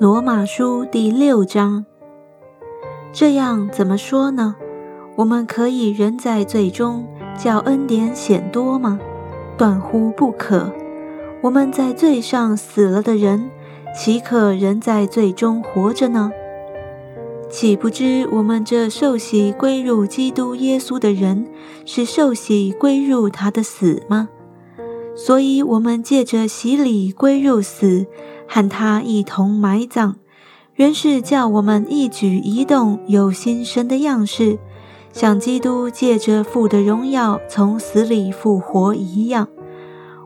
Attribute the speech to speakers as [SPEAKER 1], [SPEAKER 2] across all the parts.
[SPEAKER 1] 罗马书第六章。这样怎么说呢？我们可以仍在罪中，叫恩典显多吗？断乎不可。我们在罪上死了的人，岂可仍在罪中活着呢？岂不知我们这受洗归入基督耶稣的人，是受洗归入他的死吗？所以，我们借着洗礼归入死。和他一同埋葬，原是叫我们一举一动有新生的样式，像基督借着父的荣耀从死里复活一样。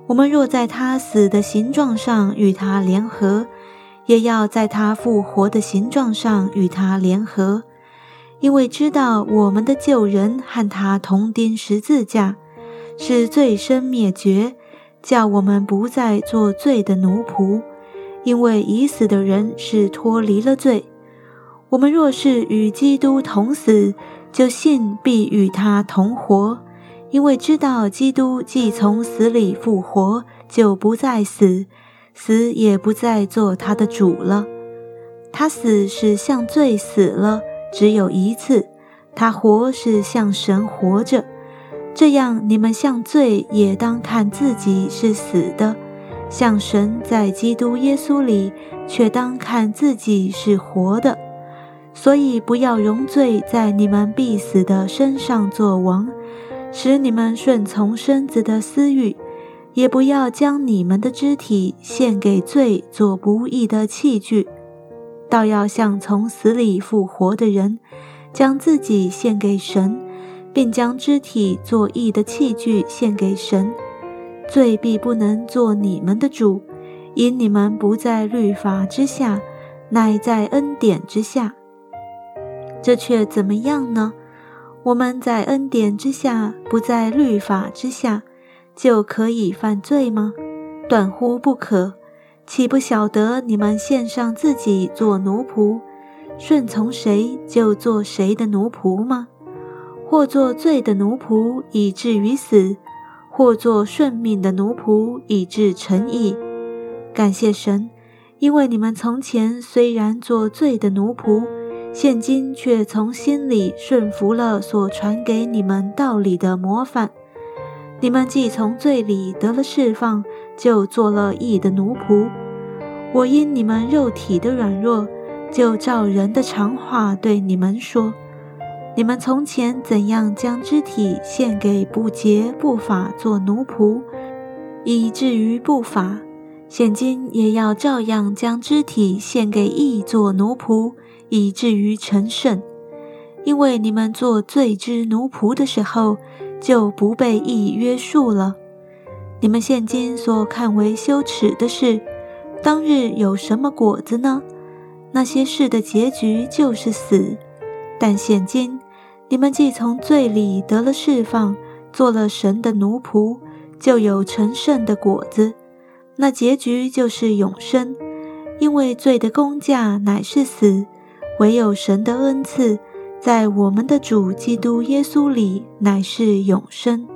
[SPEAKER 1] 我们若在他死的形状上与他联合，也要在他复活的形状上与他联合，因为知道我们的旧人和他同钉十字架，是罪身灭绝，叫我们不再做罪的奴仆。因为已死的人是脱离了罪，我们若是与基督同死，就信必与他同活。因为知道基督既从死里复活，就不再死，死也不再做他的主了。他死是向罪死了，只有一次；他活是向神活着。这样，你们向罪也当看自己是死的。像神在基督耶稣里，却当看自己是活的，所以不要容罪在你们必死的身上作王，使你们顺从身子的私欲；也不要将你们的肢体献给罪做不义的器具，倒要像从死里复活的人，将自己献给神，并将肢体做义的器具献给神。罪必不能做你们的主，因你们不在律法之下，乃在恩典之下。这却怎么样呢？我们在恩典之下，不在律法之下，就可以犯罪吗？断乎不可！岂不晓得你们献上自己做奴仆，顺从谁就做谁的奴仆吗？或做罪的奴仆，以至于死。或做顺命的奴仆，以致诚意。感谢神，因为你们从前虽然做罪的奴仆，现今却从心里顺服了所传给你们道理的模范。你们既从罪里得了释放，就做了义的奴仆。我因你们肉体的软弱，就照人的常话对你们说。你们从前怎样将肢体献给不洁不法做奴仆，以至于不法；现今也要照样将肢体献给义做奴仆，以至于成圣。因为你们做罪之奴仆的时候，就不被义约束了。你们现今所看为羞耻的事，当日有什么果子呢？那些事的结局就是死。但现今。你们既从罪里得了释放，做了神的奴仆，就有成圣的果子。那结局就是永生，因为罪的工价乃是死，唯有神的恩赐，在我们的主基督耶稣里乃是永生。